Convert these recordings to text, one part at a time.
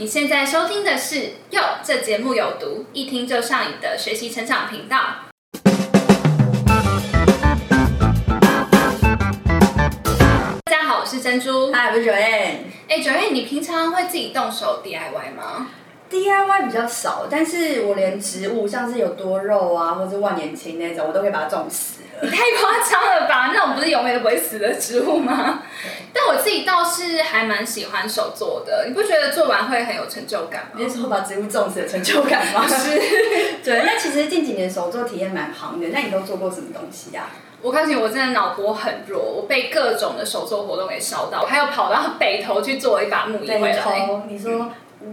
你现在收听的是《哟》，这节目有毒，一听就上瘾的学习成长频道。大家好，我是珍珠。嗨，我是九燕。哎，九燕，你平常会自己动手 DIY 吗？DIY 比较少，但是我连植物，像是有多肉啊，或者万年青那种，我都可以把它种死了。你太夸张了吧？那种不是永远都不会死的植物吗？但我自己倒是还蛮喜欢手做的，你不觉得做完会很有成就感吗？你是说把植物种死的成就感吗？是。对，那其实近几年手作体验蛮行的，那你都做过什么东西啊？我告诉你，我真的脑波很弱，我被各种的手作活动给烧到，我还有跑到北头去做一把木椅回来。头，你说。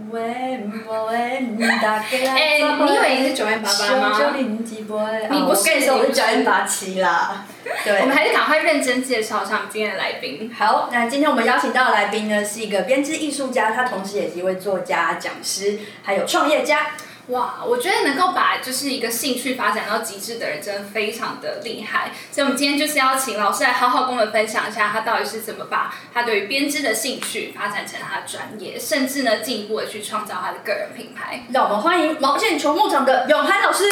哎，你以为你是九零八八吗？九零几波？你不是，跟你说我是九零八七啦。对，我们还是赶快认真介绍一下我们今天的来宾。好，那今天我们邀请到的来宾呢，是一个编织艺术家，他同时也是一位作家、讲师，还有创业家。哇，我觉得能够把就是一个兴趣发展到极致的人，真的非常的厉害。所以，我们今天就是要请老师来好好跟我们分享一下，他到底是怎么把他对于编织的兴趣发展成他的专业，甚至呢进一步的去创造他的个人品牌。让我们欢迎毛线球牧场的永涵老师。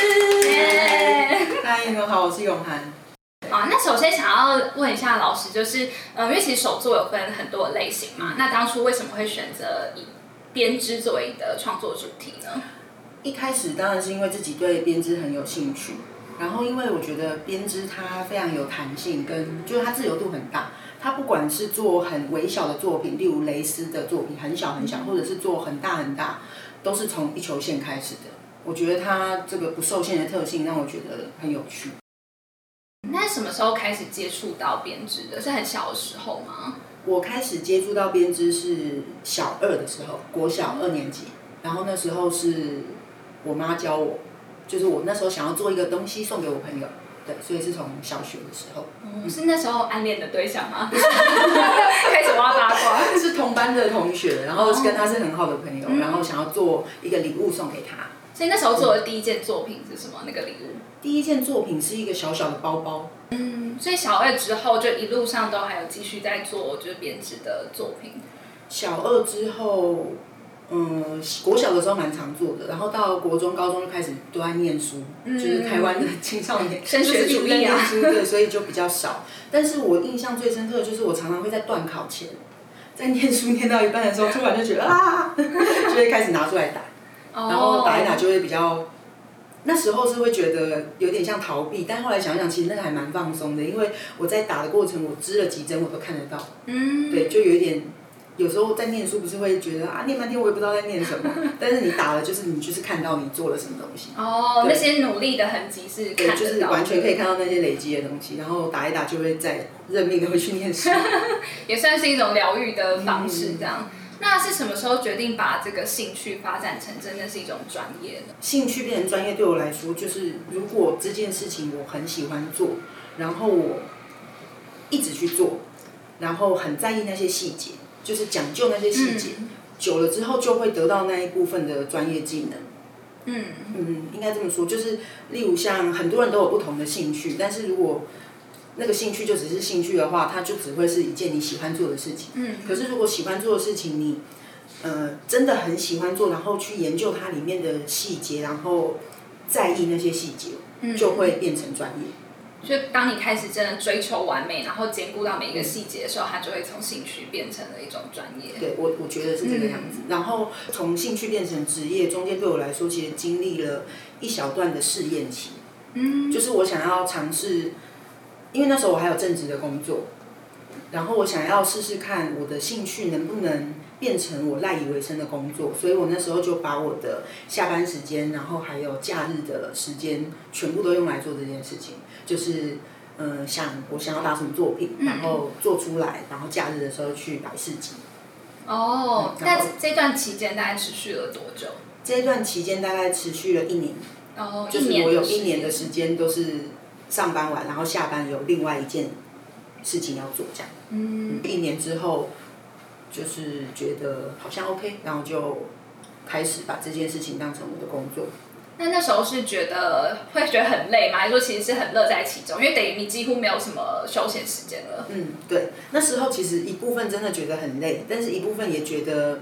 嗨，你们好，我是永涵。好，那首先想要问一下老师，就是呃，因为其实手作有分很多的类型嘛，那当初为什么会选择以编织作为你的创作主题呢？一开始当然是因为自己对编织很有兴趣，然后因为我觉得编织它非常有弹性，跟就是它自由度很大。它不管是做很微小的作品，例如蕾丝的作品，很小很小，或者是做很大很大，都是从一球线开始的。我觉得它这个不受限的特性让我觉得很有趣。那什么时候开始接触到编织的？是很小的时候吗？我开始接触到编织是小二的时候，国小二年级，然后那时候是。我妈教我，就是我那时候想要做一个东西送给我朋友，对，所以是从小学的时候。嗯，是那时候暗恋的对象吗？开始挖八卦。是同班的同学，然后跟他是很好的朋友，然后想要做一个礼物送给他。所以那时候做的第一件作品是什么？那个礼物？第一件作品是一个小小的包包。嗯，所以小二之后就一路上都还有继续在做就是编织的作品。小二之后。嗯，国小的时候蛮常做的，然后到国中、高中就开始都在念书，就是台湾的青少年 升学主义啊，对，所以就比较少。但是我印象最深刻的就是我常常会在断考前，在念书念到一半的时候，突然就觉得啊，就会开始拿出来打，然后打一打就会比较，那时候是会觉得有点像逃避，但后来想想，其实那个还蛮放松的，因为我在打的过程，我织了几针我都看得到，嗯，对，就有一点。有时候在念书，不是会觉得啊，念半天我也不知道在念什么。但是你打了，就是你就是看到你做了什么东西。哦，那些努力的痕迹是看就是完全可以看到那些累积的东西，然后打一打就会再认命的回去念书。也算是一种疗愈的方式，这样。那是什么时候决定把这个兴趣发展成真的是一种专业呢？兴趣变成专业对我来说，就是如果这件事情我很喜欢做，然后我一直去做，然后很在意那些细节。就是讲究那些细节，久了之后就会得到那一部分的专业技能。嗯嗯，应该这么说，就是例如像很多人都有不同的兴趣，但是如果那个兴趣就只是兴趣的话，它就只会是一件你喜欢做的事情。嗯。可是如果喜欢做的事情，你呃真的很喜欢做，然后去研究它里面的细节，然后在意那些细节，就会变成专业。就当你开始真的追求完美，然后兼顾到每一个细节的时候，它就会从兴趣变成了一种专业。对我，我觉得是这个样子。然后从兴趣变成职业，中间对我来说，其实经历了一小段的试验期。嗯。就是我想要尝试，因为那时候我还有正职的工作，然后我想要试试看我的兴趣能不能变成我赖以为生的工作，所以我那时候就把我的下班时间，然后还有假日的时间，全部都用来做这件事情。就是，嗯，想我想要打什么作品，然后做出来，然后假日的时候去摆市集。哦，那这段期间大概持续了多久？这段期间大概持续了一年。哦，就是我有一年的时间都是上班完，然后下班有另外一件事情要做，这样。嗯。一年之后，就是觉得好像 OK，然后就开始把这件事情当成我的工作。那那时候是觉得会觉得很累吗？还是说其实是很乐在其中？因为等于你几乎没有什么休闲时间了。嗯，对。那时候其实一部分真的觉得很累，但是一部分也觉得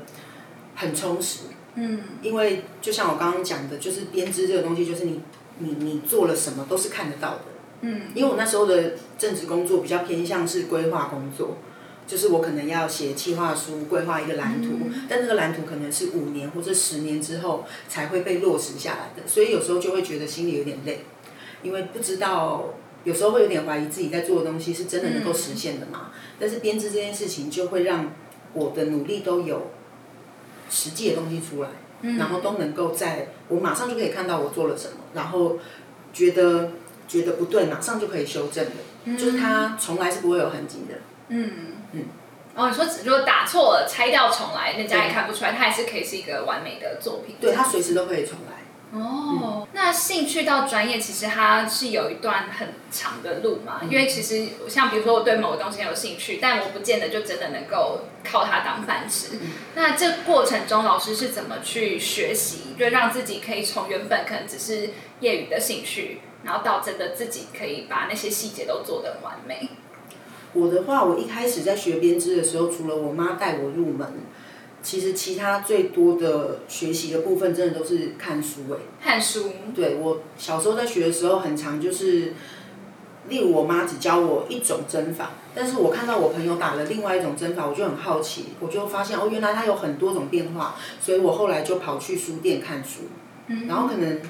很充实。嗯因为就像我刚刚讲的，就是编织这个东西，就是你你你做了什么都是看得到的。嗯因为我那时候的正职工作比较偏向是规划工作，就是我可能要写企划书，规划一个蓝图，但那个蓝图可能是五年或者十年之后才会被落实下来的，所以有时候就会觉得心里有点累，因为不知道。有时候会有点怀疑自己在做的东西是真的能够实现的嘛？但是编织这件事情就会让我的努力都有实际的东西出来，然后都能够在我马上就可以看到我做了什么，然后觉得觉得不对，马上就可以修正的，就是它从来是不会有痕迹的。嗯嗯。哦，你说如果打错了，拆掉重来，人家也看不出来，它还是可以是一个完美的作品。对，它随时都可以重来。哦，那兴趣到专业，其实它是有一段很长的路嘛。因为其实像比如说我对某个东西很有兴趣，但我不见得就真的能够靠它当饭吃。那这过程中，老师是怎么去学习，就让自己可以从原本可能只是业余的兴趣，然后到真的自己可以把那些细节都做得完美？我的话，我一开始在学编织的时候，除了我妈带我入门，其实其他最多的学习的部分，真的都是看书诶。看书。对我小时候在学的时候，很常就是，例如我妈只教我一种针法，但是我看到我朋友打了另外一种针法，我就很好奇，我就发现哦，原来它有很多种变化，所以我后来就跑去书店看书，嗯然后可能。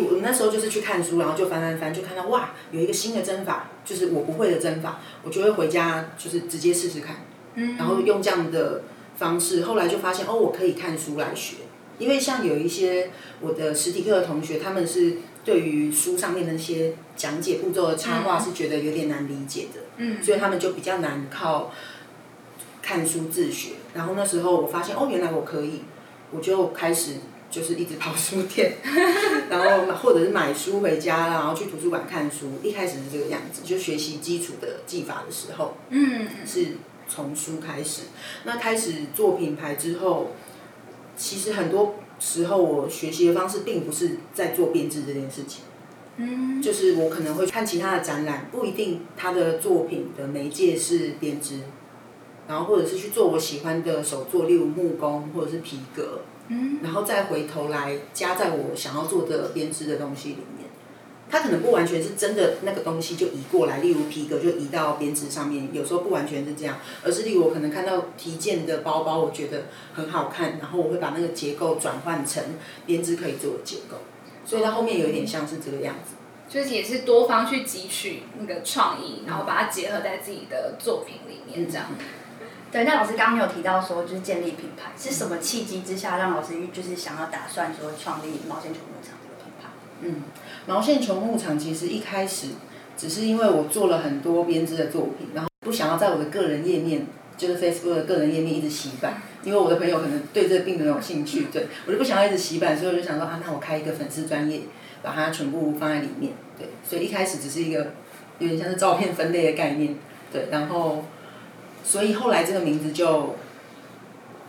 我那时候就是去看书，然后就翻翻翻，就看到哇，有一个新的针法，就是我不会的针法，我就会回家就是直接试试看，然后用这样的方式，后来就发现哦，我可以看书来学，因为像有一些我的实体课的同学，他们是对于书上面的那些讲解步骤的插画是觉得有点难理解的，嗯，所以他们就比较难靠看书自学。然后那时候我发现哦，原来我可以，我就开始。就是一直跑书店，然后或者是买书回家，然后去图书馆看书。一开始是这个样子，就学习基础的技法的时候，嗯，是从书开始。那开始做品牌之后，其实很多时候我学习的方式并不是在做编织这件事情，嗯，就是我可能会看其他的展览，不一定他的作品的媒介是编织，然后或者是去做我喜欢的手作，例如木工或者是皮革。然后再回头来加在我想要做的编织的东西里面，它可能不完全是真的那个东西就移过来，例如皮革就移到编织上面，有时候不完全是这样，而是例如我可能看到提件的包包，我觉得很好看，然后我会把那个结构转换成编织可以做的结构，所以它后面有一点像是这个样子。就是也是多方去汲取那个创意，然后把它结合在自己的作品里面，这样。对，那老师刚刚有提到说，就是建立品牌，是什么契机之下让老师就是想要打算说创立毛线球牧场这个品牌？嗯，毛线球牧场其实一开始只是因为我做了很多编织的作品，然后不想要在我的个人页面，就是 Facebook 的个人页面一直洗版，因为我的朋友可能对这个并没有兴趣，对我就不想要一直洗版，所以我就想说啊，那我开一个粉丝专业，把它全部放在里面，对，所以一开始只是一个有点像是照片分类的概念，对，然后。所以后来这个名字就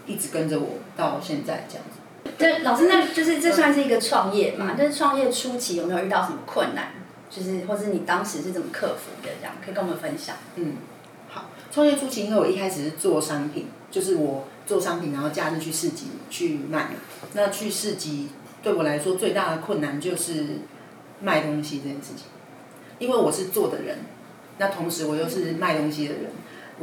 一直跟着我到现在这样子。对，老师，那就是这算是一个创业嘛？就是创业初期有没有遇到什么困难？就是或是你当时是怎么克服的？这样可以跟我们分享。嗯，好，创业初期因为我一开始是做商品，就是我做商品，然后假日去市集去卖。那去市集对我来说最大的困难就是卖东西这件事情，因为我是做的人，那同时我又是卖东西的人。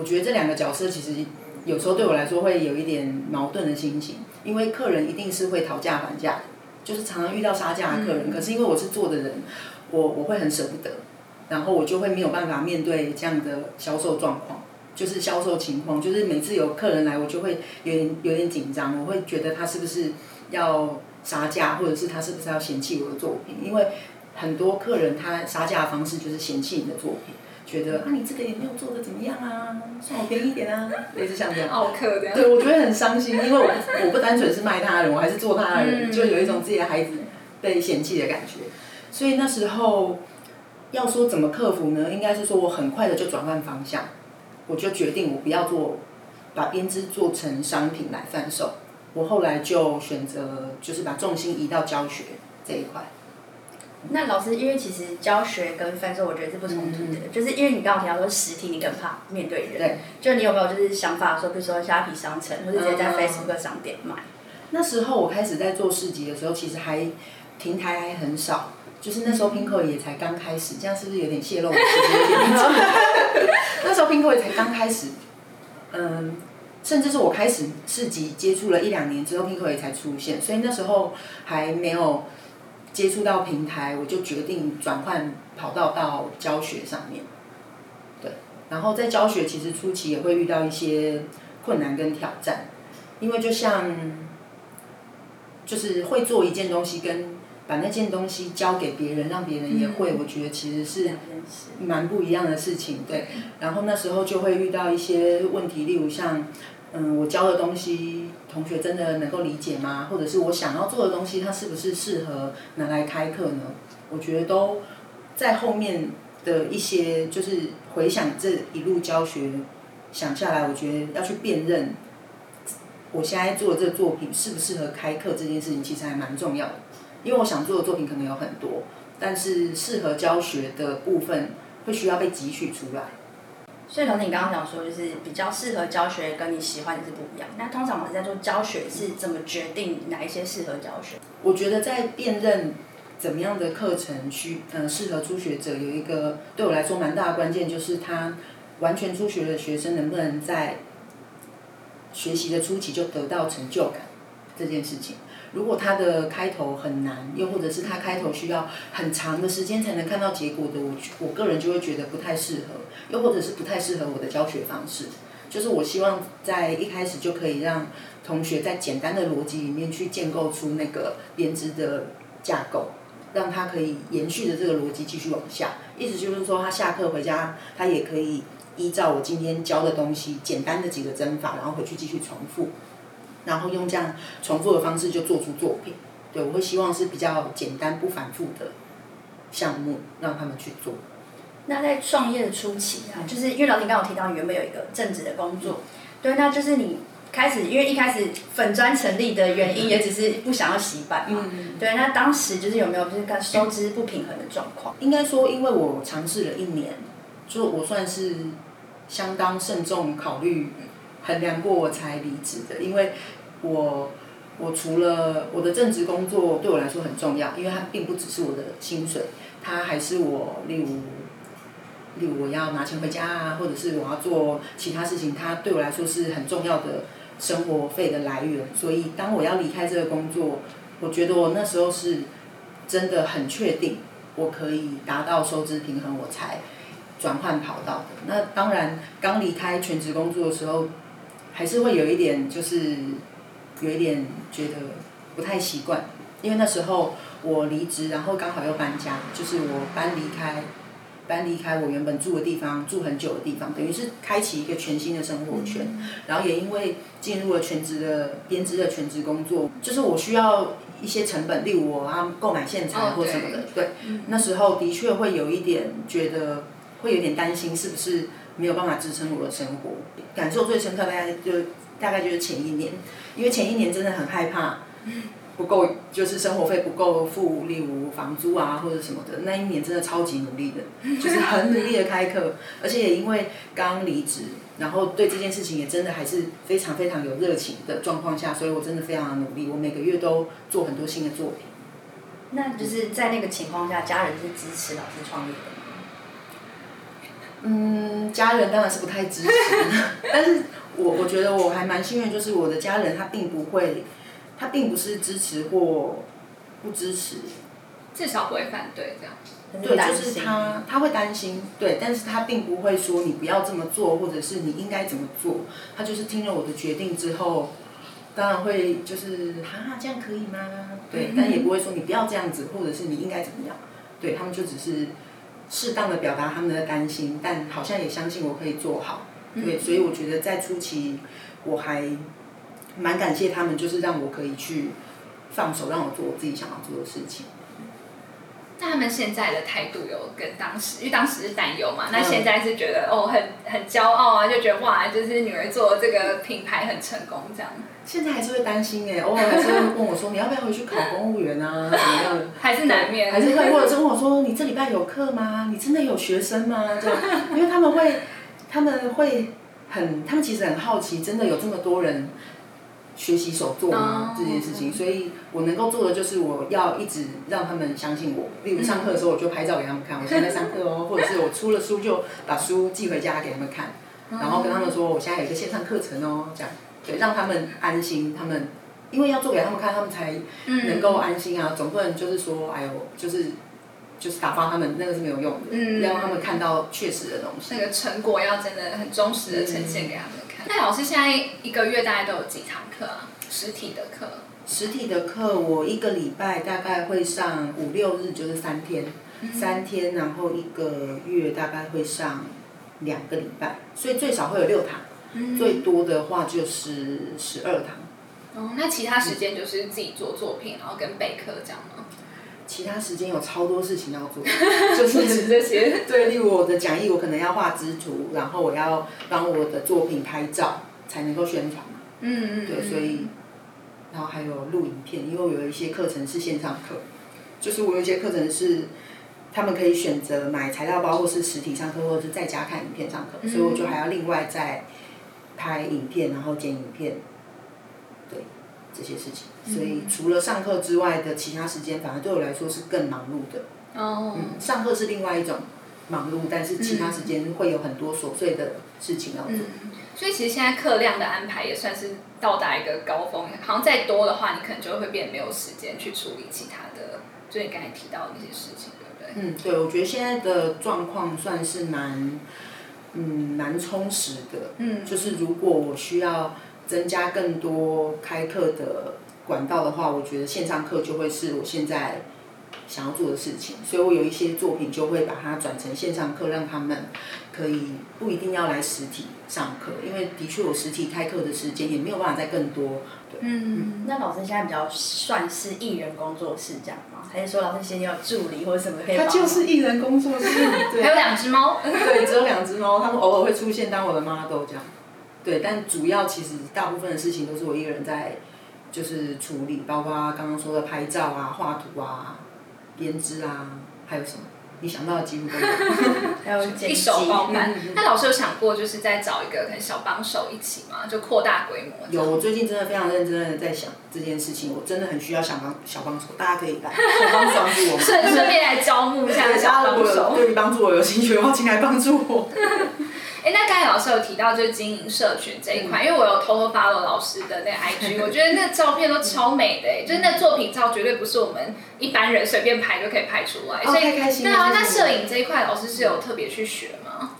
我觉得这两个角色其实有时候对我来说会有一点矛盾的心情，因为客人一定是会讨价还价的，就是常常遇到杀价的客人。可是因为我是做的人，我我会很舍不得，然后我就会没有办法面对这样的销售状况，就是销售情况，就是每次有客人来，我就会有点有点紧张，我会觉得他是不是要杀价，或者是他是不是要嫌弃我的作品，因为很多客人他杀价的方式就是嫌弃你的作品。觉得啊，你这个也没有做的怎么样啊，算我便宜一点啊，类似像这样。奥克这样。对，我觉得很伤心，因为我不 我不单纯是卖他的人，我还是做他的人，就有一种自己的孩子被嫌弃的感觉。所以那时候要说怎么克服呢？应该是说我很快的就转换方向，我就决定我不要做把编织做成商品来贩售。我后来就选择就是把重心移到教学这一块。那老师，因为其实教学跟贩售，我觉得是不冲突的，就是因为你刚刚提到说实体，你更怕面对人，对，就你有没有就是想法说，比如说虾皮商城，或者直接在 Facebook 商店卖？那时候我开始在做市集的时候，其实还平台还很少，就是那时候 Pinko 也才刚开始，这样是不是有点泄露？那时候 Pinko 也才刚开始，嗯，甚至是我开始市集接触了一两年之后，Pinko 也才出现，所以那时候还没有接触到平台，我就决定转换跑道到教学上面。对，然后在教学其实初期也会遇到一些困难跟挑战，因为就像。就是会做一件东西，跟把那件东西交给别人，让别人也会，我觉得其实是蛮不一样的事情。对，然后那时候就会遇到一些问题，例如像，嗯，我教的东西，同学真的能够理解吗？或者是我想要做的东西，它是不是适合拿来开课呢？我觉得都在后面的一些，就是回想这一路教学想下来，我觉得要去辨认。我现在做的这个作品适不适合开课这件事情，其实还蛮重要的，因为我想做的作品可能有很多，但是适合教学的部分会需要被汲取出来。所以，同你刚刚讲说，就是比较适合教学，跟你喜欢的是不一样。那通常我们在做教学是怎么决定哪一些适合教学？我觉得在辨认怎么样的课程需嗯适合初学者，有一个对我来说蛮大的关键，就是他完全初学的学生能不能在。学习的初期就得到成就感这件事情，如果它的开头很难，又或者是它开头需要很长的时间才能看到结果的，我我个人就会觉得不太适合，又或者是不太适合我的教学方式。就是我希望在一开始就可以让同学在简单的逻辑里面去建构出那个编织的架构，让他可以延续着这个逻辑继续往下。意思就是说，他下课回家，他也可以。依照我今天教的东西，简单的几个针法，然后回去继续重复，然后用这样重复的方式就做出作品。对，我会希望是比较简单不反复的项目，让他们去做。那在创业的初期啊，就是因为老师刚刚提到原本有一个正职的工作，对，那就是你开始，因为一开始粉砖成立的原因也只是不想要洗版嘛，对，那当时就是有没有就是看收支不平衡的状况？应该说，因为我尝试了一年，就我算是。相当慎重考虑、衡量过我才离职的，因为我我除了我的正职工作对我来说很重要，因为它并不只是我的薪水，它还是我例如例如我要拿钱回家啊，或者是我要做其他事情，它对我来说是很重要的生活费的来源。所以当我要离开这个工作，我觉得我那时候是真的很确定我可以达到收支平衡，我才。转换跑道的那当然，刚离开全职工作的时候，还是会有一点，就是有一点觉得不太习惯，因为那时候我离职，然后刚好又搬家，就是我搬离开，搬离开我原本住的地方，住很久的地方，等于是开启一个全新的生活圈。然后也因为进入了全职的编织的全职工作，就是我需要一些成本，例如我要购买线材或什么的，对，那时候的确会有一点觉得。会有点担心是不是没有办法支撑我的生活，感受最深刻大概就大概就是前一年，因为前一年真的很害怕不够，就是生活费不够付，例如房租啊或者什么的，那一年真的超级努力的，就是很努力的开课，而且也因为刚离职，然后对这件事情也真的还是非常非常有热情的状况下，所以我真的非常努力，我每个月都做很多新的作品。那就是在那个情况下，家人是支持老师创业的。嗯，家人当然是不太支持，但是我我觉得我还蛮幸运，就是我的家人他并不会，他并不是支持或不支持，至少不会反对这样。对，就是他他会担心，对，但是他并不会说你不要这么做，或者是你应该怎么做，他就是听了我的决定之后，当然会就是哈哈这样可以吗？对，但也不会说你不要这样子，或者是你应该怎么样，对他们就只是。适当的表达他们的担心，但好像也相信我可以做好，对，所以我觉得在初期我还蛮感谢他们，就是让我可以去放手，让我做我自己想要做的事情。那他们现在的态度有跟当时，因为当时是担忧嘛，那现在是觉得哦很很骄傲啊，就觉得哇，就是女儿做这个品牌很成功这样。现在还是会担心哎，偶尔还是会问我说：“你要不要回去考公务员啊？怎么样？” 还是难免。还是会，或者是问我说：“你这礼拜有课吗？你真的有学生吗？”这样，因为他们会，他们会很，他们其实很好奇，真的有这么多人学习手作吗、这件事情，所以我能够做的就是我要一直让他们相信我。例如上课的时候，我就拍照给他们看，我现在在上课哦，或者是我出了书就把书寄回家给他们看，然后跟他们说我现在有一个线上课程哦，这样。对，让他们安心，他们因为要做给他们看，他们才能够安心啊，总不能就是说，哎呦，就是就是打发他们，那个是没有用的，嗯。要让他们看到确实的东西。那个成果要真的很忠实的呈现给他们。看。那老师现在一个月大概都有几堂课啊？实体的课？实体的课我一个礼拜大概会上五六日，就是三天，三天，然后一个月大概会上两个礼拜，所以最少会有六堂，最多的话就是十二堂。哦，那其他时间就是自己做作品，然后跟备课这样吗？其他时间有超多事情要做，就是这些。对，例如我的讲义，我可能要画织图，然后我要帮我的作品拍照，才能够宣传嘛。嗯嗯。对，所以，然后还有录影片，因为我有一些课程是线上课，就是我有一些课程是他们可以选择买材料包，或是实体上课，或者是在家看影片上课，所以我就还要另外再拍影片，然后剪影片，对这些事情。所以除了上课之外的其他时间，反而对我来说是更忙碌的。哦。嗯，上课是另外一种忙碌，但是其他时间会有很多琐碎的事情要做。嗯，所以其实现在课量的安排也算是到达一个高峰，好像再多的话，你可能就会变得没有时间去处理其他的，就你刚才提到的那些事情，对不对？嗯，对，我觉得现在的状况算是蛮，嗯，蛮充实的。嗯就是如果我需要增加更多开课的管道的话，我觉得线上课就会是我现在想要做的事情。所以我有一些作品就会把它转成线上课，让他们可以不一定要来实体上课，因为的确我实体开课的时间也没有办法再更多。嗯。那老师现在比较算是艺人工作室这样吗？还是说老师现在有助理或者什么可以他？就是艺人工作室，对。还有两只猫。对，只有两只猫，他们偶尔会出现当我的 model 这样。对，但主要其实大部分的事情都是我一个人在，就是处理，包括刚刚说的拍照啊、画图啊、编织啊，还有什么你想到的几乎都有。还有剪一辑，手包办。那老师有想过，就是再找一个可能小帮手一起吗？就扩大规模。有，我最近真的非常认真的在想这件事情，我真的很需要小帮小帮手，大家可以来 小帮手帮助我们。顺顺便来招募一下对，小帮手。对于帮助我有兴趣的话，请来帮助我。哎，那刚才老师有提到就是经营社群这一嗯。块，因为我有偷偷 follow 老师的那个 IG，我觉得那照片都超美的哎，就是那作品照绝对不是我们一般人随便拍就可以拍出来，哦所以太开心了对啊，那摄影这一块老师是有特别去学吗？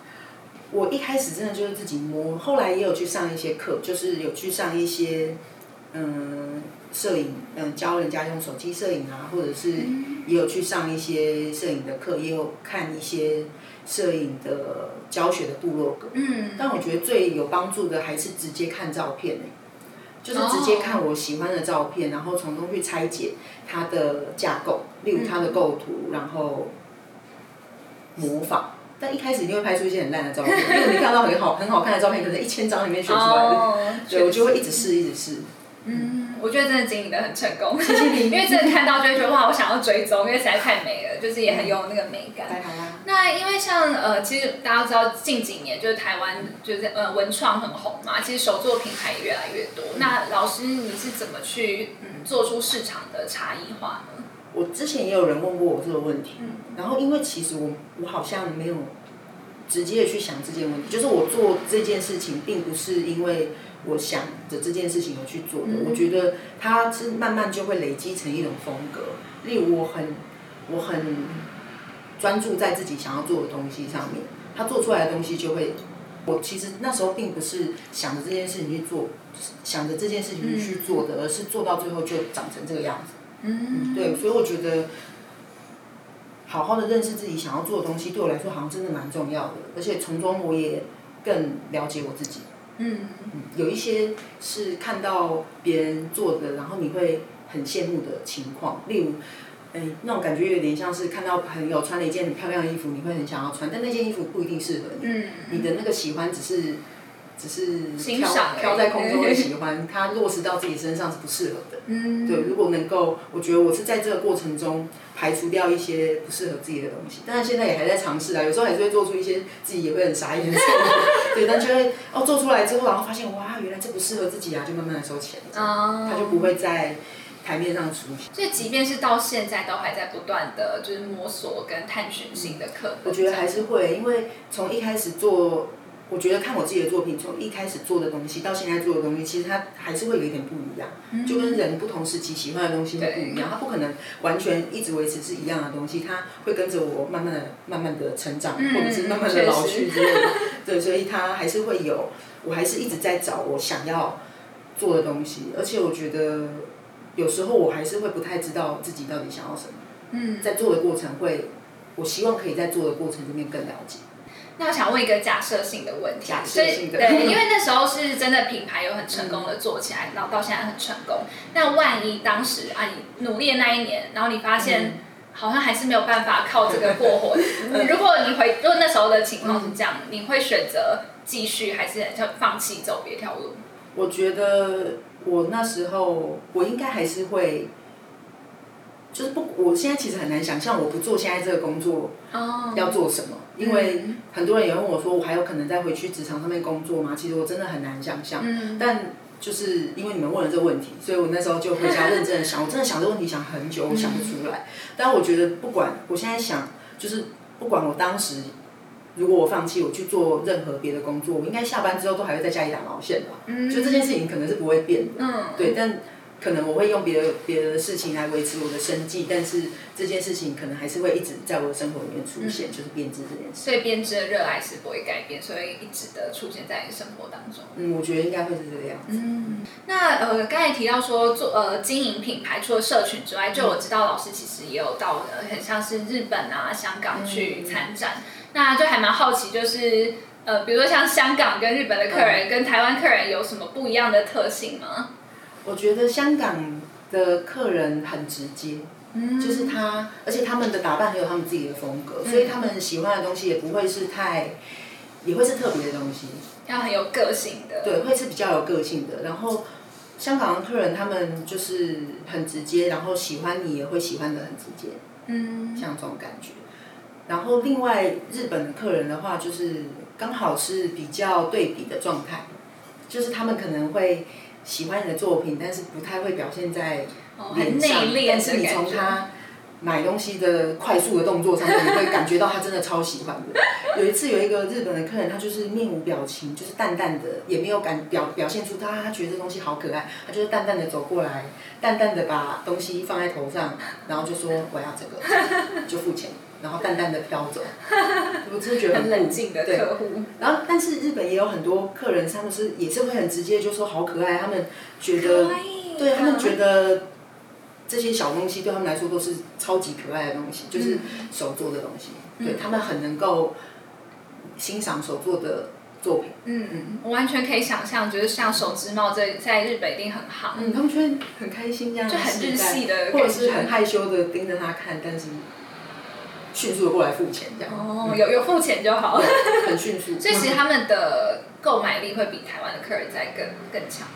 我一开始真的就是自己摸，后来也有去上一些课，就是有去上一些嗯摄影，嗯教人家用手机摄影啊，或者是也有去上一些摄影的课，也有看一些摄影的教学的部落格。嗯，但我觉得最有帮助的还是直接看照片欸就是直接看我喜欢的照片，然后从中去拆解它的架构，例如它的构图，然后模仿。但一开始一定会拍出一些很烂的照片，因为你看到很好很好看的照片，可能一千张里面选出来的，哦，对我就会一直试一直试。嗯，我觉得真的经营的很成功，谢谢你 因为真的看到就会觉得哇，我想要追踪，因为实在太美了，就是也很有那个美感。那因为像呃，其实大家都知道近几年就是台湾就是呃文创很红嘛，其实手作品牌也越来越多。那老师你是怎么去嗯做出市场的差异化呢？我之前也有人问过我这个问题，嗯然后因为其实我我好像没有直接的去想这件问题，就是我做这件事情并不是因为我想着这件事情而去做的，嗯我觉得它是慢慢就会累积成一种风格。例如我很我很专注在自己想要做的东西上面，他做出来的东西就会。我其实那时候并不是想着这件事情去做，想着这件事情去做的，而是做到最后就长成这个样子。嗯，对，所以我觉得好好的认识自己想要做的东西，对我来说好像真的蛮重要的，而且从中我也更了解我自己。嗯嗯，有一些是看到别人做的，然后你会很羡慕的情况，例如。哎，那种感觉有点像是看到朋友穿了一件很漂亮的衣服，你会很想要穿，但那件衣服不一定适合你。嗯，你的那个喜欢只是，只是飘欣赏飘在空中的喜欢，它落实到自己身上是不适合的。嗯，对，如果能够，我觉得我是在这个过程中排除掉一些不适合自己的东西。但是现在也还在尝试啊，有时候还是会做出一些自己也会很傻眼的 对，但就会哦做出来之后，然后发现哇，原来这不适合自己啊，就慢慢的收钱，哦他就不会在台面上出现。所以即便是到现在，都还在不断的就是摸索跟探寻新的课。我觉得还是会，因为从一开始做，我觉得看我自己的作品，从一开始做的东西到现在做的东西，其实它还是会有一点不一样，就跟人不同时期喜欢的东西会不一样，它不可能完全一直维持是一样的东西，它会跟着我慢慢的、慢慢的成长，或者是慢慢的老去之类的。对，所以它还是会有，我还是一直在找我想要做的东西，而且我觉得有时候我还是会不太知道自己到底想要什么。嗯，在做的过程会，我希望可以在做的过程里面更了解。那我想问一个假设性的问题，假设性的对，因为那时候是真的品牌有很成功的做起来，然后到现在很成功。那万一当时啊，你努力的那一年，然后你发现好像还是没有办法靠这个过活，如果你回，如果那时候的情况是这样，你会选择继续还是就放弃走别条路？我觉得我那时候我应该还是会，就是不，我现在其实很难想象我不做现在这个工作哦，要做什么，因为很多人也问我说，我还有可能再回去职场上面工作吗？其实我真的很难想象，嗯，但。就是因为你们问了这个问题，所以我那时候就回家认真的想，我真的想这个问题想很久，我想不出来。但我觉得不管我现在想，就是不管我当时如果我放弃，我去做任何别的工作，我应该下班之后都还会在家里打毛线吧。嗯就这件事情可能是不会变的。嗯，对，但可能我会用别的别的事情来维持我的生计，但是这件事情可能还是会一直在我的生活里面出现，就是编织这件事。所以编织的热爱是不会改变，所以一直的出现在你生活当中。嗯，我觉得应该会是这个样子。嗯，那呃，刚才提到说做呃经营品牌，除了社群之外，就我知道老师其实也有到呃很像是日本啊、香港去参展，那就还蛮好奇，就是呃，比如说像香港跟日本的客人、跟台湾客人有什么不一样的特性吗？我觉得香港的客人很直接。嗯就是他，而且他们的打扮很有他们自己的风格，所以他们喜欢的东西也不会是太，也会是特别的东西。要很有个性的，对，会是比较有个性的。然后香港的客人他们就是很直接，然后喜欢你也会喜欢的很直接，嗯，像这种感觉。然后另外日本的客人的话，就是刚好是比较对比的状态，就是他们可能会喜欢你的作品，但是不太会表现在哦，很脸上，内敛但是你。从他买东西的快速的动作上面，你会感觉到他真的超喜欢的。有一次有一个日本的客人，他就是面无表情，就是淡淡的，也没有感表表现出他他觉得这东西好可爱，他就是淡淡的走过来，淡淡的把东西放在头上，然后就说我要这个，就付钱，然后淡淡的飘走。我真的觉得很酷冷静的对。客户，然后，但是日本也有很多客人，他们是也是会很直接就说好可爱，他们觉得对他们觉得这些小东西对他们来说都是超级可爱的东西，就是手做的东西，对他们很能够欣赏手做的作品。嗯，我完全可以想象，就是像手织帽在在日本一定很好，嗯，他们觉得很开心这样，就很日系的或者是很害羞的盯着他看，但是迅速的过来付钱这样。哦，有有付钱就好。对很迅速。所以其实他们的购买力会比台湾的客人在更更强。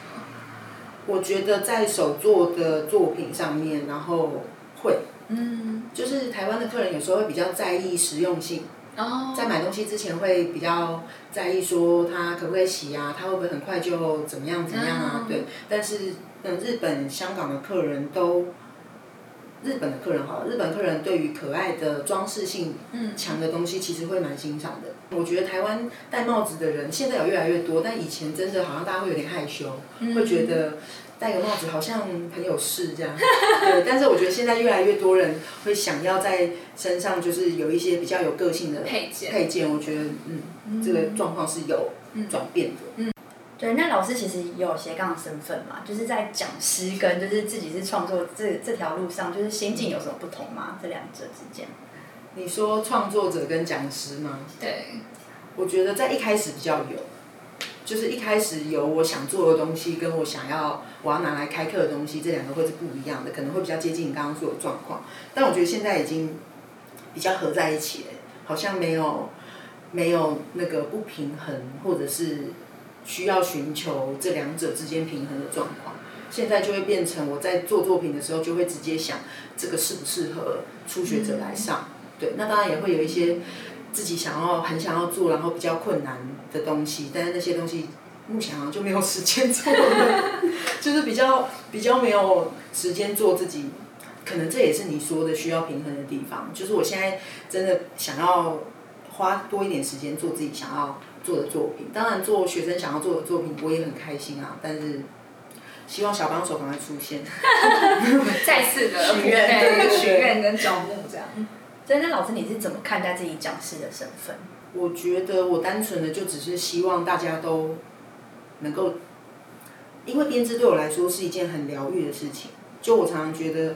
我觉得在手做的作品上面，然后会，嗯，就是台湾的客人有时候会比较在意实用性，哦，在买东西之前会比较在意说它可不可以洗啊，它会不会很快就怎么样怎么样啊？嗯对，但是嗯，日本、香港的客人都，日本的客人好了，日本客人对于可爱的装饰性嗯强的东西其实会蛮欣赏的。我觉得台湾戴帽子的人现在有越来越多，但以前真的好像大家会有点害羞，嗯会觉得戴个帽子好像很有事这样。对，但是我觉得现在越来越多人会想要在身上就是有一些比较有个性的配件配件，我觉得嗯，这个状况是有转变的。对，那老师其实也有斜杠的身份嘛，就是在讲师跟就是自己是创作这这条路上，就是心境有什么不同吗？这两者之间？你说创作者跟讲师吗？对，我觉得在一开始比较有，就是一开始有我想做的东西，跟我想要我要拿来开课的东西，这两个会是不一样的，可能会比较接近你刚刚说的状况。但我觉得现在已经比较合在一起了，好像没有没有那个不平衡，或者是需要寻求这两者之间平衡的状况。现在就会变成我在做作品的时候，就会直接想这个适不适合初学者来上。对，那当然也会有一些自己想要很想要做，然后比较困难的东西，但是那些东西目前好像就没有时间做了，就是比较比较没有时间做自己。可能这也是你说的需要平衡的地方，就是我现在真的想要花多一点时间做自己想要做的作品。当然，做学生想要做的作品，我也很开心啊。但是，希望小帮手赶快出现 再次的许愿对许愿跟招募这样。所以，那老师你是怎么看待自己讲师的身份？我觉得我单纯的就只是希望大家都能够，因为编织对我来说是一件很疗愈的事情。就我常常觉得。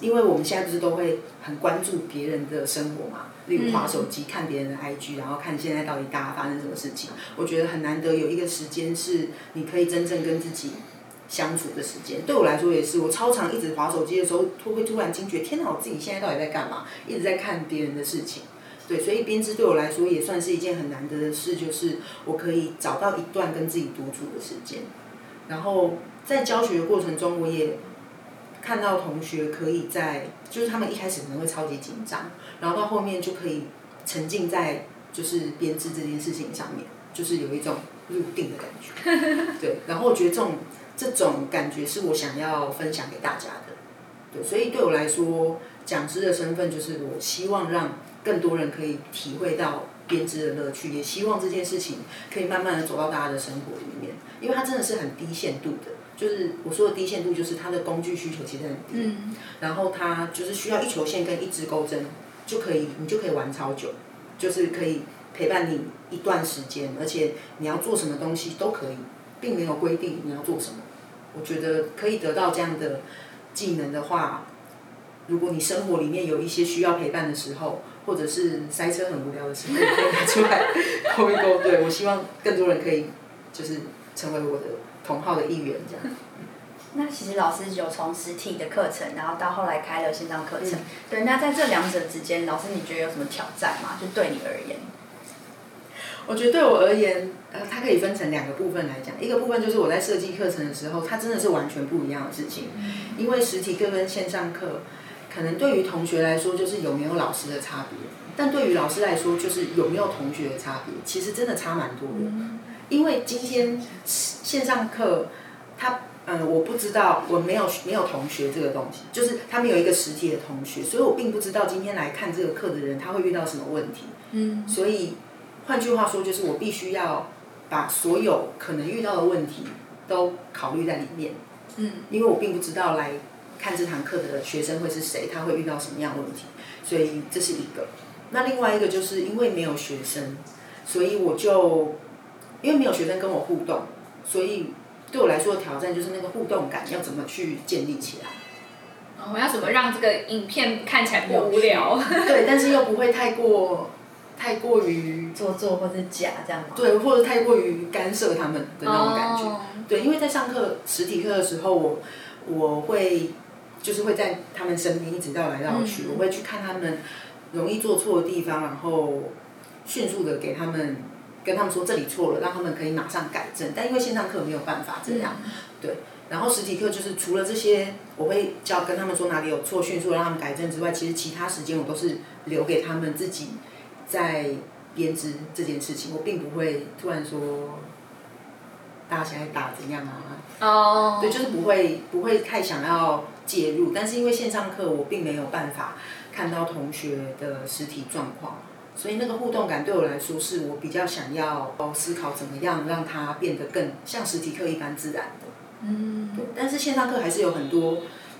因为我们现在不是都会很关注别人的生活嘛，例如划手机看别人的 IG，然后看现在到底大家发生什么事情。我觉得很难得有一个时间是你可以真正跟自己相处的时间。对我来说也是，我超常一直划手机的时候，突会突然惊觉，天哪，我自己现在到底在干嘛？一直在看别人的事情。对，所以编织对我来说也算是一件很难得的事，就是我可以找到一段跟自己独处的时间。然后在教学的过程中，我也。看到同学可以在，就是他们一开始可能会超级紧张，然后到后面就可以沉浸在就是编织这件事情上面，就是有一种入定的感觉。对，然后我觉得这种这种感觉是我想要分享给大家的。对，所以对我来说，讲师的身份就是我希望让更多人可以体会到编织的乐趣，也希望这件事情可以慢慢的走到大家的生活里面，因为它真的是很低限度的。就是我说的低限度，就是它的工具需求其实很低，然后它就是需要一球线跟一支钩针就可以，你就可以玩超久，就是可以陪伴你一段时间，而且你要做什么东西都可以，并没有规定你要做什么。我觉得可以得到这样的技能的话，如果你生活里面有一些需要陪伴的时候，或者是塞车很无聊的时候，可以拿出来勾一勾。对我希望更多人可以就是成为我的。同号的一员这样。那其实老师有从实体的课程，然后到后来开了线上课程。对，那在这两者之间，老师你觉得有什么挑战吗？就对你而言？我觉得对我而言，呃，它可以分成两个部分来讲。一个部分就是我在设计课程的时候，它真的是完全不一样的事情。因为实体课跟线上课，可能对于同学来说就是有没有老师的差别，但对于老师来说就是有没有同学的差别。其实真的差蛮多的。因为今天线上课，他嗯，我不知道，我没有没有同学这个东西，就是他们有一个实体的同学，所以我并不知道今天来看这个课的人他会遇到什么问题。嗯。所以换句话说，就是我必须要把所有可能遇到的问题都考虑在里面。嗯。因为我并不知道来看这堂课的学生会是谁，他会遇到什么样问题，所以这是一个。那另外一个就是因为没有学生，所以我就。因为没有学生跟我互动，所以对我来说的挑战就是那个互动感要怎么去建立起来。我要怎么让这个影片看起来不无聊？对，但是又不会太过，太过于做作或者假这样吗？对，或者太过于干涉他们的那种感觉。对，因为在上课实体课的时候，我我会就是会在他们身边一直绕来绕去，我会去看他们容易做错的地方，然后迅速的给他们。跟他们说这里错了，让他们可以马上改正。但因为线上课没有办法这样，对。然后实体课就是除了这些，我会教跟他们说哪里有错，迅速让他们改正之外，其实其他时间我都是留给他们自己在编织这件事情。我并不会突然说大家现在打怎样啊？哦。对，就是不会不会太想要介入。但是因为线上课，我并没有办法看到同学的实体状况。所以那个互动感对我来说，是我比较想要思考怎么样让它变得更像实体课一般自然的。嗯。对，但是线上课还是有很多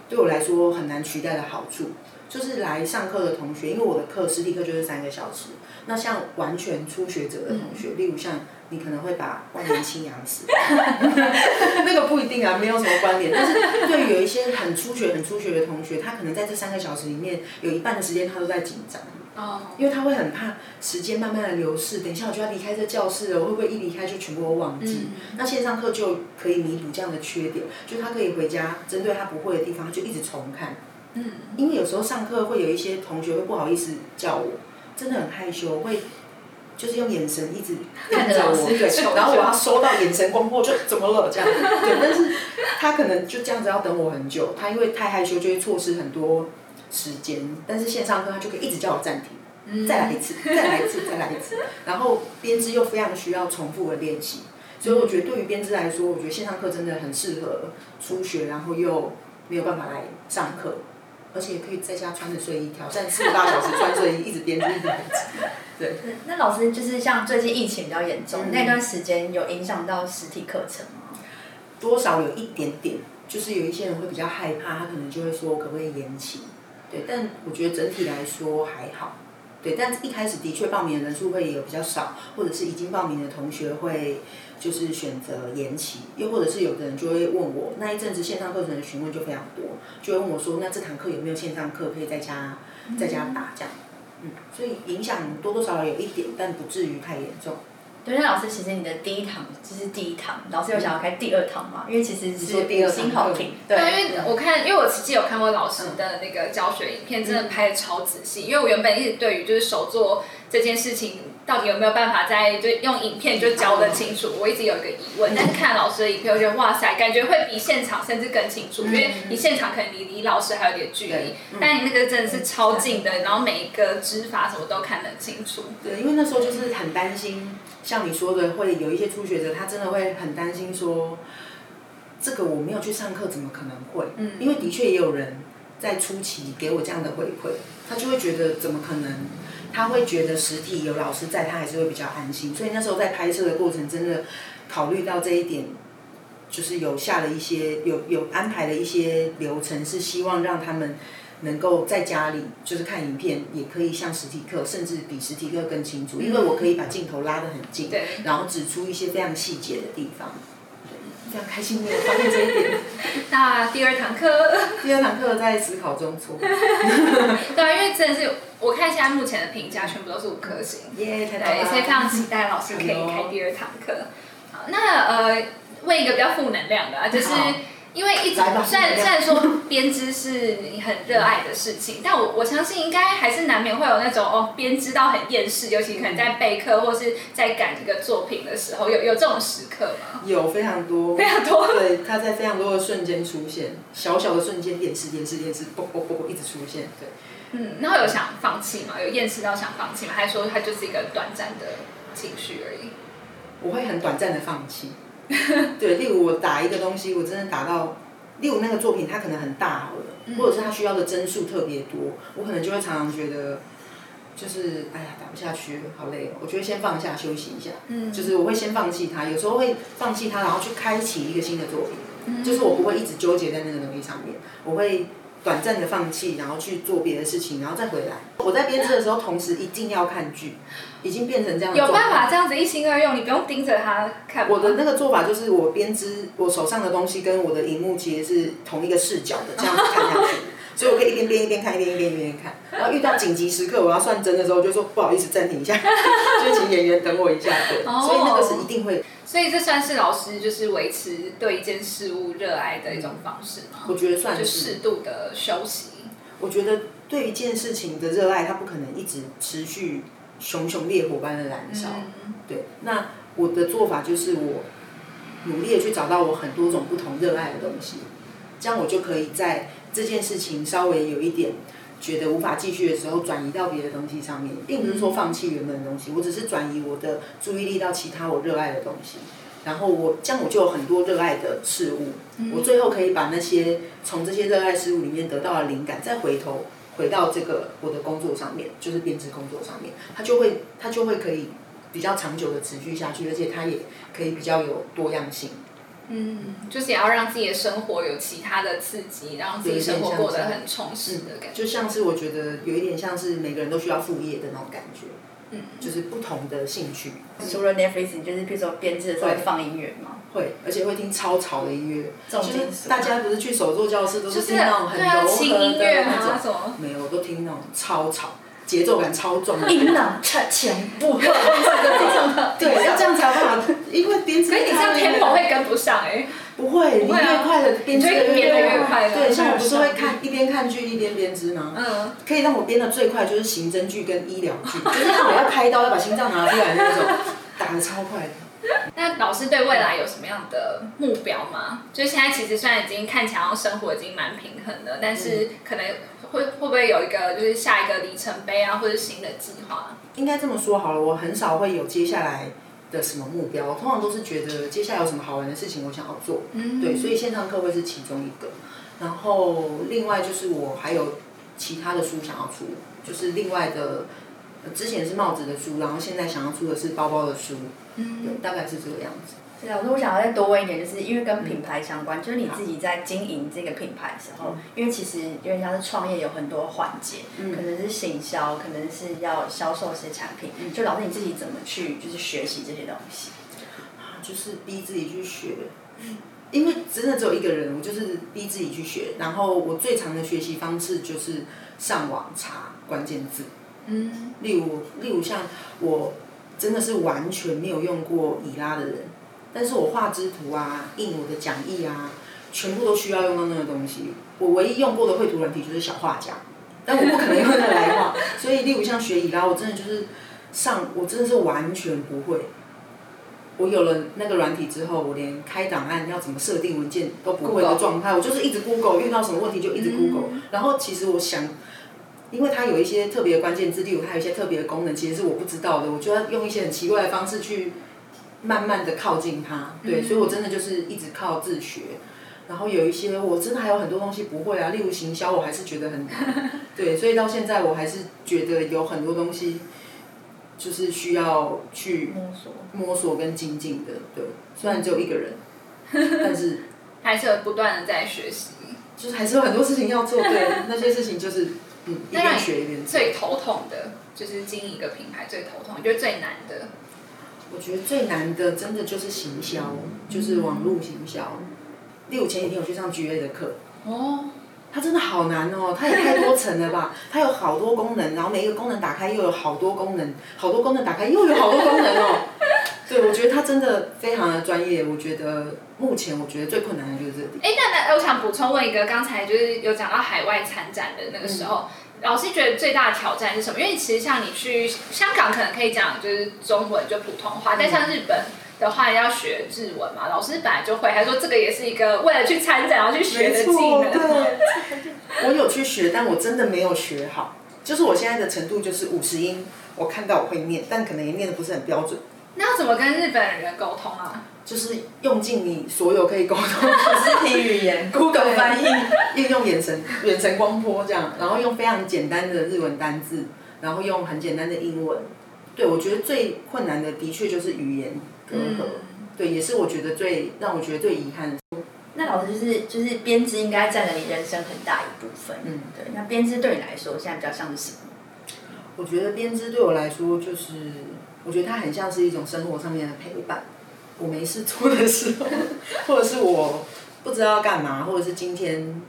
对我来说很难取代的好处。就是来上课的同学，因为我的课实体课就是三个小时。那像完全初学者的同学，例如像你可能会把万年青养死，那个不一定啊，没有什么关联。但是对于有一些很初学、很初学的同学，他可能在这三个小时里面有一半的时间他都在紧张。哦，因为他会很怕时间慢慢的流逝，等一下我就要离开这教室了，我会不会一离开就全部都忘记？那线上课就可以弥补这样的缺点，就他可以回家针对他不会的地方就一直重看。嗯，因为有时候上课会有一些同学会不好意思叫我，真的很害羞，会就是用眼神一直看着着我，对，然后我要收到眼神光波，就怎么了这样，对，但是他可能就这样子要等我很久，他因为太害羞就会错失很多时间，但是线上课他就可以一直叫我暂停，再来一次，再来一次，再来一次，然后编织又非常需要重复的练习，所以我觉得对于编织来说，我觉得线上课真的很适合初学，然后又没有办法来上课。而且可以在家穿着睡衣挑战四十八小时穿睡衣，一直编织一直编织。对。那老师就是像最近疫情比较严重，嗯那段时间有影响到实体课程吗？多少有一点点，就是有一些人会比较害怕，他可能就会说可不可以延期？对，但我觉得整体来说还好。对，但一开始的确报名的人数会有比较少，或者是已经报名的同学会就是选择延期，又或者是有的人就会问我，那一阵子线上课程的询问就非常多，就会问我说，那这堂课有没有线上课可以在家在家打这样？嗯，所以影响多多少少有一点，但不至于太严重。对，那老师其实你的第一堂就是第一堂，老师有想要开第二堂嘛？因为其实你是说第二堂五星好评，对，对，因为我看，因为我其实有看过老师的那个教学影片，真的拍的超仔细。因为我原本一直对于就是手作这件事情，到底有没有办法在就用影片就教的清楚，我一直有一个疑问。但是看老师的影片，我觉得哇塞，感觉会比现场甚至更清楚，因为你现场可能离离老师还有点距离，但你那个真的是超近的，然后每一个指法什么都看得很清楚。对，因为那时候就是很担心，像你说的，会有一些初学者，他真的会很担心说，这个我没有去上课，怎么可能会？嗯因为的确也有人在初期给我这样的回馈，他就会觉得怎么可能？他会觉得实体有老师在，他还是会比较安心。所以那时候在拍摄的过程，真的考虑到这一点，就是有下了一些有有安排了一些流程，是希望让他们能够在家里就是看影片，也可以像实体课，甚至比实体课更清楚，因为我可以把镜头拉得很近，对然后指出一些非常细节的地方。对，非常开心的有发现这一点。那第二堂课，第二堂课在思考中出，对啊，因为真的是我看现在目前的评价全部都是五颗星。耶，对，所以非常期待老师可以开第二堂课。好，那呃，问一个比较负能量的啊，就是好因为一直虽然虽然说编织是你很热爱的事情，但我我相信应该还是难免会有那种哦编织到很厌世，尤其可能在备课或是在赶一个作品的时候，有有这种时刻吗？有非常多，非常多对，它在非常多的瞬间出现，小小的瞬间，电视电视电视，啵啵啵啵一直出现，对。嗯，然后有想放弃吗？有厌世到想放弃吗？还是说它就是一个短暂的情绪而已？我会很短暂的放弃。对，例如我打一个东西，我真的打到，例如那个作品它可能很大好了，或者是它需要的帧数特别多，我可能就会常常觉得，就是哎呀打不下去，好累哦，我觉得先放下休息一下。嗯就是我会先放弃它，有时候会放弃它，然后去开启一个新的作品。就是我不会一直纠结在那个东西上面，我会短暂的放弃，然后去做别的事情，然后再回来。我在编织的时候，同时一定要看剧，已经变成这样有办法这样子一心二用，你不用盯着它看。我的那个做法就是，我编织我手上的东西跟我的荧幕其实是同一个视角的，这样子看下去，所以我可以一边编一边看，一边一边一边看。然后遇到紧急时刻，我要算针的时候，就说不好意思，暂停一下，就请演员等我一下，对。哦所以那个是一定会，所以这算是老师就是维持对一件事物热爱的一种方式吗？我觉得算。就是适度的休息。我觉得对一件事情的热爱，它不可能一直持续熊熊烈火般的燃烧。嗯对，那我的做法就是我努力的去找到我很多种不同热爱的东西，这样我就可以在这件事情稍微有一点觉得无法继续的时候，转移到别的东西上面，并不是说放弃原本的东西，我只是转移我的注意力到其他我热爱的东西。然后我这样我就有很多热爱的事物，我最后可以把那些从这些热爱事物里面得到的灵感，再回头回到这个我的工作上面，就是编织工作上面，它就会它就会可以比较长久的持续下去，而且它也可以比较有多样性。嗯，就是也要让自己的生活有其他的刺激，让自己生活过得很充实的感觉。就像是我觉得有一点像是每个人都需要副业的那种感觉，嗯，就是不同的兴趣。除了 Netflix，你就是比如说编制的时候会放音乐吗？会，而且会听超吵的音乐，就是大家不是去手作教室都是是听那种很柔轻和的音乐那种。没有，我都听那种超吵，节奏感超重的。音浪差钱不合，这种的。对，要这样才有办法，因为编织。所以你这样 tempo 会跟不上哎、不会，你越快的编织越快对，像我不是会看一边看剧一边编织吗？嗯，可以让我编的最快就是刑侦剧跟医疗剧，就是让我要开刀要把心脏拿出来的那种，打的超快的。那老师对未来有什么样的目标吗？就是现在其实虽然已经看起来生活已经蛮平衡的，但是可能会会不会有一个就是下一个里程碑啊，或者新的计划？应该这么说好了，我很少会有接下来的什么目标，我通常都是觉得接下来有什么好玩的事情我想要做，嗯对，所以线上课会是其中一个。然后另外就是我还有其他的书想要出，就是另外的，呃之前是帽子的书，然后现在想要出的是包包的书，嗯。对，大概是这个样子。是啊，我说我想要再多问一点，就是因为跟品牌相关，就是你自己在经营这个品牌的时候，因为其实因为像是创业有很多环节，嗯。可能是行销，可能是要销售一些产品，嗯。就老师你自己怎么去就是学习这些东西？就是逼自己去学，因为真的只有一个人，我就是逼自己去学。然后我最常的学习方式就是上网查关键字，嗯。例如例如像我真的是完全没有用过以拉的人，但是我画之图啊、印我的讲义啊，全部都需要用到那个东西。我唯一用过的绘图软体就是小画家，但我不可能用那个来画。所以例如像学以拉，我真的就是上，我真的是完全不会。我有了那个软体之后，我连开档案要怎么设定文件都不会的状态，我就是一直 Google，遇到什么问题就一直 Google、然后其实我想，因为它有一些特别的关键字，例如它有一些特别的功能，其实是我不知道的，我就要用一些很奇怪的方式去慢慢的靠近它。对，所以我真的就是一直靠自学。然后有一些我真的还有很多东西不会啊，例如行销，我还是觉得很难。对，所以到现在我还是觉得有很多东西，就是需要去摸索。摸索跟精进的。对，虽然只有一个人，但是还是有不断的在学习。就是还是有很多事情要做。对，那些事情就是嗯，一边学一边。最头痛的就是经营一个品牌最头痛，你觉得最难的？我觉得最难的真的就是行销，就是网络行销。例如前几天我去上 GA 的课，哦，它真的好难哦，它也太多层了吧？它有好多功能，然后每一个功能打开又有好多功能，好多功能打开又有好多功能哦。对，我觉得它真的非常的专业。我觉得目前我觉得最困难的就是这里。哎，那那我想补充问一个，刚才就是有讲到海外参展的那个时候，老师觉得最大的挑战是什么？因为其实像你去香港，可能可以讲就是中文就普通话，但像日本的话要学日文嘛，老师本来就会，还说这个也是一个为了去参展然后去学的技能。对，我有去学，但我真的没有学好。就是我现在的程度就是五十音，我看到我会念，但可能也念的不是很标准。那要怎么跟日本人沟通啊？就是用尽你所有可以沟通的 肢体语言，Google 翻译，运用眼神、眼神光波这样，然后用非常简单的日文单字，然后用很简单的英文。对，我觉得最困难的的确就是语言隔阂，对，也是我觉得最让我觉得最遗憾的。那老师就是就是编织应该占了你人生很大一部分。嗯，对。那编织对你来说，现在比较像是什么？我觉得编织对我来说，就是我觉得它很像是一种生活上面的陪伴。我没事做的时候，或者是我不知道要干嘛，或者是今天，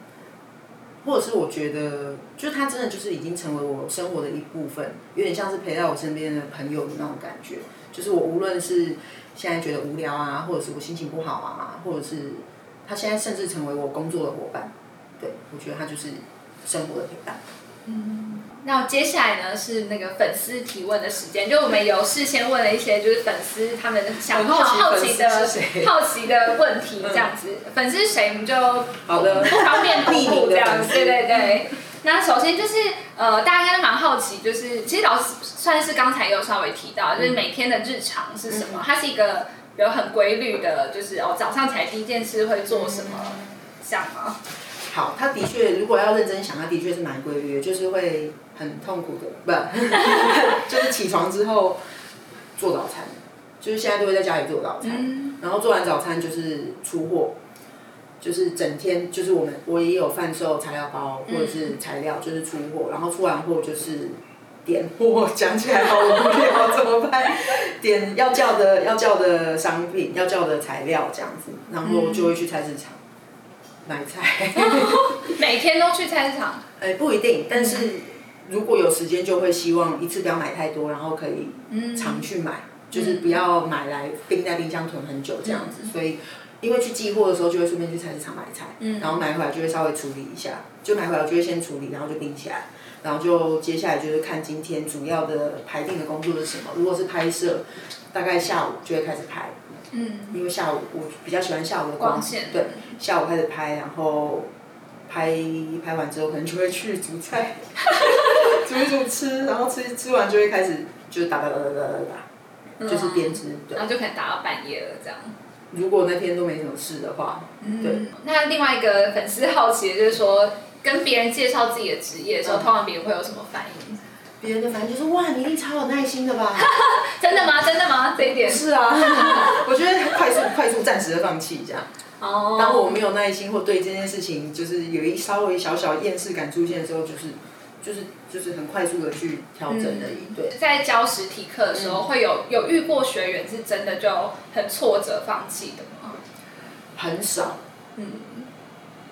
或者是我觉得，就是它真的就是已经成为我生活的一部分，有点像是陪在我身边的朋友的那种感觉。就是我无论是现在觉得无聊啊，或者是我心情不好啊，或者是他现在甚至成为我工作的伙伴，对我觉得他就是生活的陪伴。嗯那接下来呢是那个粉丝提问的时间，就我们有事先问了一些就是粉丝他们想很好奇好奇的好奇的问题，这样子。粉丝是谁我们就好的不方便公匿名的布这样子，对对对。那首先就是呃，大家应该蛮好奇，就是其实老师算是刚才有稍微提到，就是每天的日常是什么？它是一个有很规律的，就是哦早上起来第一件事会做什么，这样吗？好，他的确，如果要认真想，他的确是蛮规律的，就是会很痛苦的，不，就是起床之后做早餐，就是现在都会在家里做早餐，嗯然后做完早餐就是出货，就是整天就是我们我也有贩售材料包或者是材料，就是出货，然后出完货就是。点货 讲起来好无聊，怎么办？点要叫的要叫的商品，要叫的材料这样子，然后就会去菜市场买菜。每天都去菜市场，呃，不一定，但是如果有时间，就会希望一次不要买太多，然后可以嗯常去买，就是不要买来冰在冰箱囤很久这样子。所以因为去寄货的时候就会顺便去菜市场买菜，嗯然后买回来就会稍微处理一下，就买回来我就会先处理，然后就冰起来，然后就接下来就是看今天主要的排定的工作是什么。如果是拍摄，大概下午就会开始拍，嗯，因为下午我比较喜欢下午的光线对，下午开始拍，然后拍拍完之后可能就会去煮菜，煮一煮吃，然后吃吃完就会开始就是打打打打打打打，就是编织。对然，后就可能打到半夜了这样。如果那天都没什么事的话，对。嗯，那另外一个粉丝好奇的就是说，跟别人介绍自己的职业的时候，嗯通常别人会有什么反应？别人的反应就是哇，你一定超有耐心的吧？真的吗？真的吗？这一点是啊，我觉得快速快速暂时的放弃这样。哦。当我没有耐心或对这件事情就是有一稍微小小厌世感出现的时候，就是就是就是很快速的去调整的一。对，在教实体课的时候，会有有遇过学员是真的就很挫折放弃的吗？很少。嗯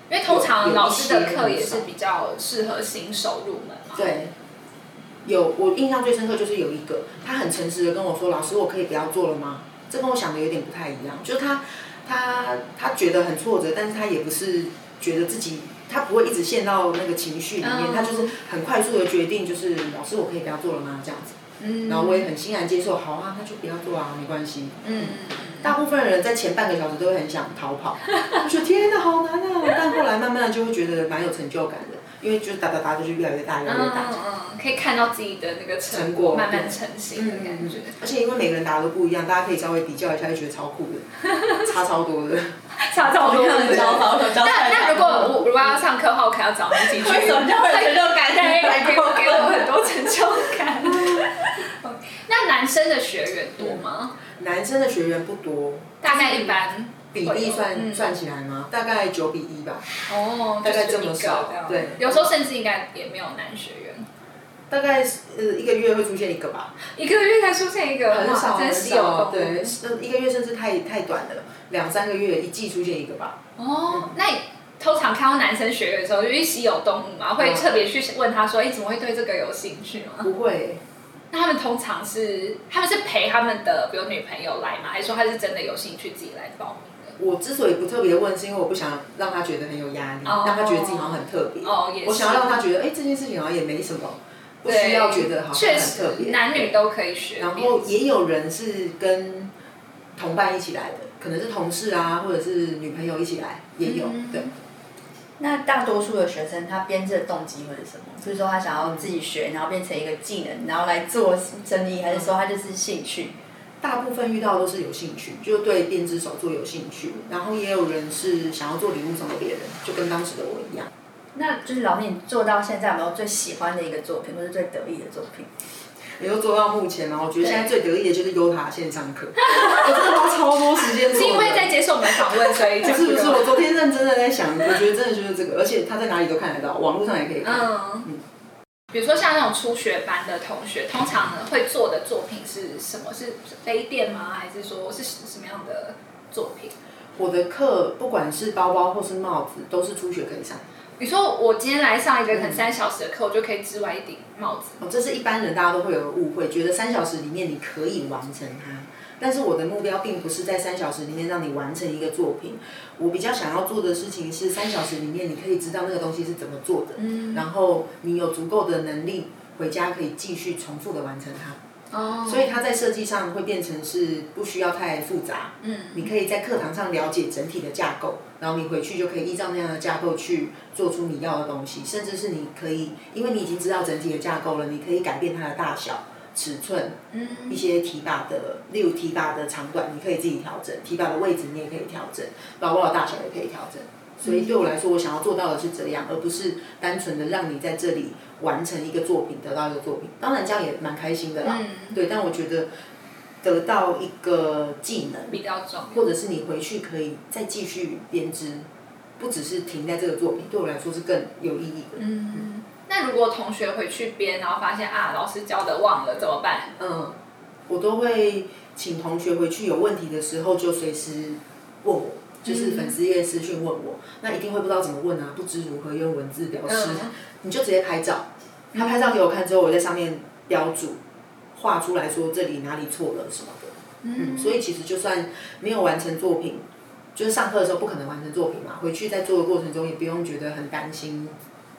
因为通常老师的课也是比较适合新手入门嘛。对，有我印象最深刻就是有一个，他很诚实的跟我说：“老师，我可以不要做了吗？”这跟我想的有点不太一样，就是他他他觉得很挫折，但是他也不是觉得自己。他不会一直陷到那个情绪里面，嗯他就是很快速的决定，就是老师，我可以不要做了吗？这样子，嗯然后我也很欣然接受，好啊，那就不要做啊，没关系。嗯，大部分人在前半个小时都会很想逃跑，我觉得天哪，好难啊！但后来慢慢的就会觉得蛮有成就感的，因为就打打打就是越来越大，越来越大。嗯嗯，可以看到自己的那个成成果慢慢成型的感觉。而且因为每个人答的都不一样，大家可以稍微比较一下，就觉得超酷的，差超多的。差超多很教导有教那那如果我如果要上课的话，我可能要找你进去。为什会有成就感对，给我给我很多成就感。那男生的学员多吗？男生的学员不多，大概一般比例算、嗯算起来吗？大概九比一吧，哦，大概这么少对有时候甚至应该也没有男学员，大概呃一个月会出现一个吧，一个月才出现一个，很少很少，对，呃一个月甚至太太短了，两三个月一季出现一个吧。哦，那你通常看到男生学员的时候，因为稀有动物嘛，会特别去问他说：“哎，怎么会对这个有兴趣吗不会，？”那他们通常是他们是陪他们的比如女朋友来吗？还是说他是真的有兴趣自己来报名的？我之所以不特别问，是因为我不想让他觉得很有压力，哦让他觉得自己好像很特别。我想要让他觉得，哎、这件事情好像也没什么，不需要觉得好像很特别。男女都可以学。然后也有人是跟同伴一起来的，可能是同事啊，或者是女朋友一起来，也有。嗯对，那大多数的学生他编制的动机会是什么？就是说他想要自己学，然后变成一个技能，然后来做生意，还是说他就是兴趣？大部分遇到都是有兴趣，就对编织手作有兴趣。然后也有人是想要做礼物送给别人，就跟当时的我一样。那就是老师，你做到现在有没有最喜欢的一个作品，或是最得意的作品？也就做到目前嘛，我觉得现在最得意的就是优塔线上课，我真的花超多时间做。是因为在接受我们访问，所以不是不是，我昨天认真的在想，我觉得真的就是这个，而且他在哪里都看得到，网络上也可以看。嗯，比如说像那种初学班的同学，通常呢会做的作品是什么？是杯垫吗？还是说是什么样的作品？我的课不管是包包或是帽子，都是初学可以上。比如说我今天来上一个可能三小时的课，我就可以织完一顶帽子。哦，这是一般人大家都会有个误会，觉得三小时里面你可以完成它。但是我的目标并不是在三小时里面让你完成一个作品，我比较想要做的事情是三小时里面你可以知道那个东西是怎么做的，嗯。然后你有足够的能力回家可以继续重复的完成它。哦。所以它在设计上会变成是不需要太复杂，嗯。你可以在课堂上了解整体的架构，然后你回去就可以依照那样的架构去做出你要的东西，甚至是你可以，因为你已经知道整体的架构了，你可以改变它的大小、尺寸，嗯一些提拔的，例如提拔的长短，你可以自己调整，提拔的位置你也可以调整，包包的大小也可以调整。所以对我来说，我想要做到的是这样，而不是单纯的让你在这里完成一个作品，得到一个作品。当然这样也蛮开心的啦，嗯，对。但我觉得得到一个技能，比较重要。或者是你回去可以再继续编织，不只是停在这个作品，对我来说是更有意义的。嗯，那如果同学回去编，然后发现啊老师教的忘了怎么办？嗯，我都会请同学回去有问题的时候就随时问我，就是粉丝页私讯问我，那一定会不知道怎么问啊，不知如何用文字表示，嗯你就直接拍照，他拍照给我看之后，我在上面标注，画出来说这里哪里错了什么的。嗯，所以其实就算没有完成作品，就是上课的时候不可能完成作品嘛，回去在做的过程中也不用觉得很担心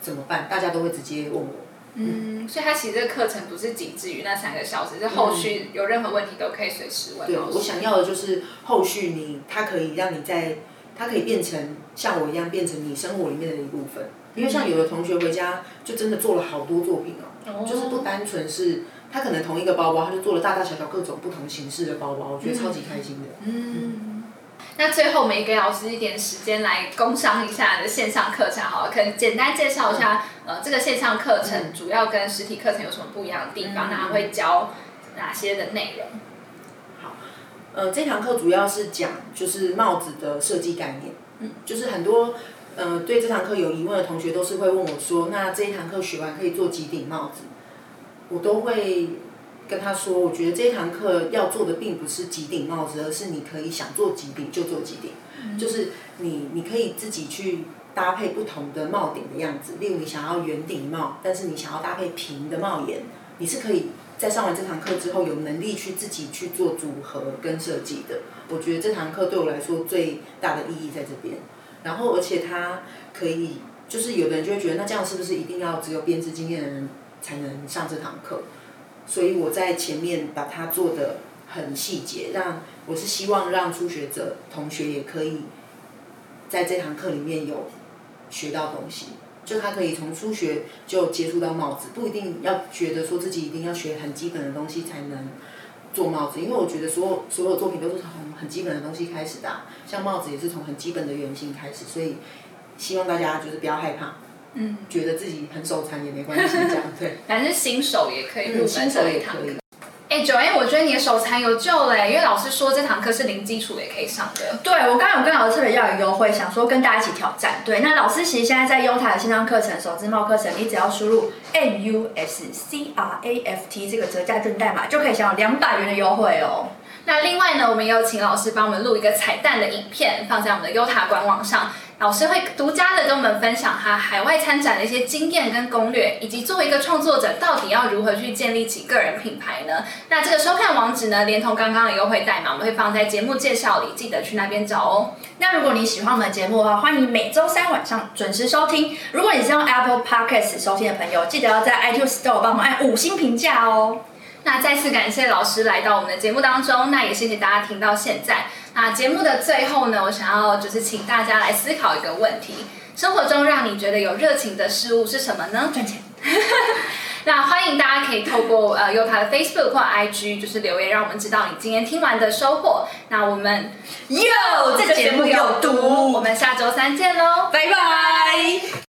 怎么办，大家都会直接问我。嗯，所以它其实这个课程不是仅止于那三个小时，是后续有任何问题都可以随时问对，我想要的就是后续你，它可以让你在，它可以变成像我一样变成你生活里面的一部分。因为像有的同学回家就真的做了好多作品哦，就是不单纯是他可能同一个包包，他就做了大大小小各种不同形式的包包，我觉得超级开心的。嗯，那最后我们也给老师一点时间来工商一下的线上课程，好了，可能简单介绍一下，呃，这个线上课程主要跟实体课程有什么不一样的地方？那会教哪些的内容？好，呃，这堂课主要是讲就是帽子的设计概念，嗯，就是很多呃对这堂课有疑问的同学都是会问我说，那这一堂课学完可以做几顶帽子？我都会跟他说，我觉得这堂课要做的并不是几顶帽子，而是你可以想做几顶就做几顶，就是你你可以自己去搭配不同的帽顶的样子，例如你想要圆顶帽，但是你想要搭配平的帽檐，你是可以在上完这堂课之后有能力去自己去做组合跟设计的。我觉得这堂课对我来说最大的意义在这边，然后而且它可以，就是有的人就会觉得，那这样是不是一定要只有编织经验的人才能上这堂课？所以我在前面把它做的很细节，让我是希望让初学者同学也可以在这堂课里面有学到东西，就他可以从初学就接触到帽子，不一定要觉得说自己一定要学很基本的东西才能做帽子，因为我觉得所有所有作品都是从很基本的东西开始的、像帽子也是从很基本的圆形开始，所以希望大家就是不要害怕，嗯，觉得自己很手残也没关系，这样 对。反正新手也可以入门嗯新手也可以。。哎，九 A，我觉得你的手残有救嘞，因为老师说这堂课是零基础也可以上的。对，我刚刚有跟老师特别要有优惠，想说跟大家一起挑战。对，那老师其实现在在优塔的线上课程手织帽课程，你只要输入 M U S C R A F T 这个折价券代码，就可以享有两百元的优惠哦。那另外呢，我们也有请老师帮我们录一个彩蛋的影片，放在我们的优塔官网上。老师会独家的跟我们分享他海外参展的一些经验跟攻略，以及作为一个创作者，到底要如何去建立起个人品牌呢？那这个收看网址呢，连同刚刚的优惠代码，我们会放在节目介绍里，记得去那边找哦。那如果你喜欢我们的节目的话，欢迎每周三晚上准时收听。如果你是用 Apple Podcast 收听的朋友，记得要在 iTunes Store 帮我们按五星评价哦。那再次感谢老师来到我们的节目当中，那也谢谢大家听到现在。那节目的最后呢，我想要就是请大家来思考一个问题：生活中让你觉得有热情的事物是什么呢？赚钱。那欢迎大家可以透过呃优卡的 Facebook 或 IG 就是留言，让我们知道你今天听完的收获。那我们哟，这节目有毒我们下周三见喽，拜拜。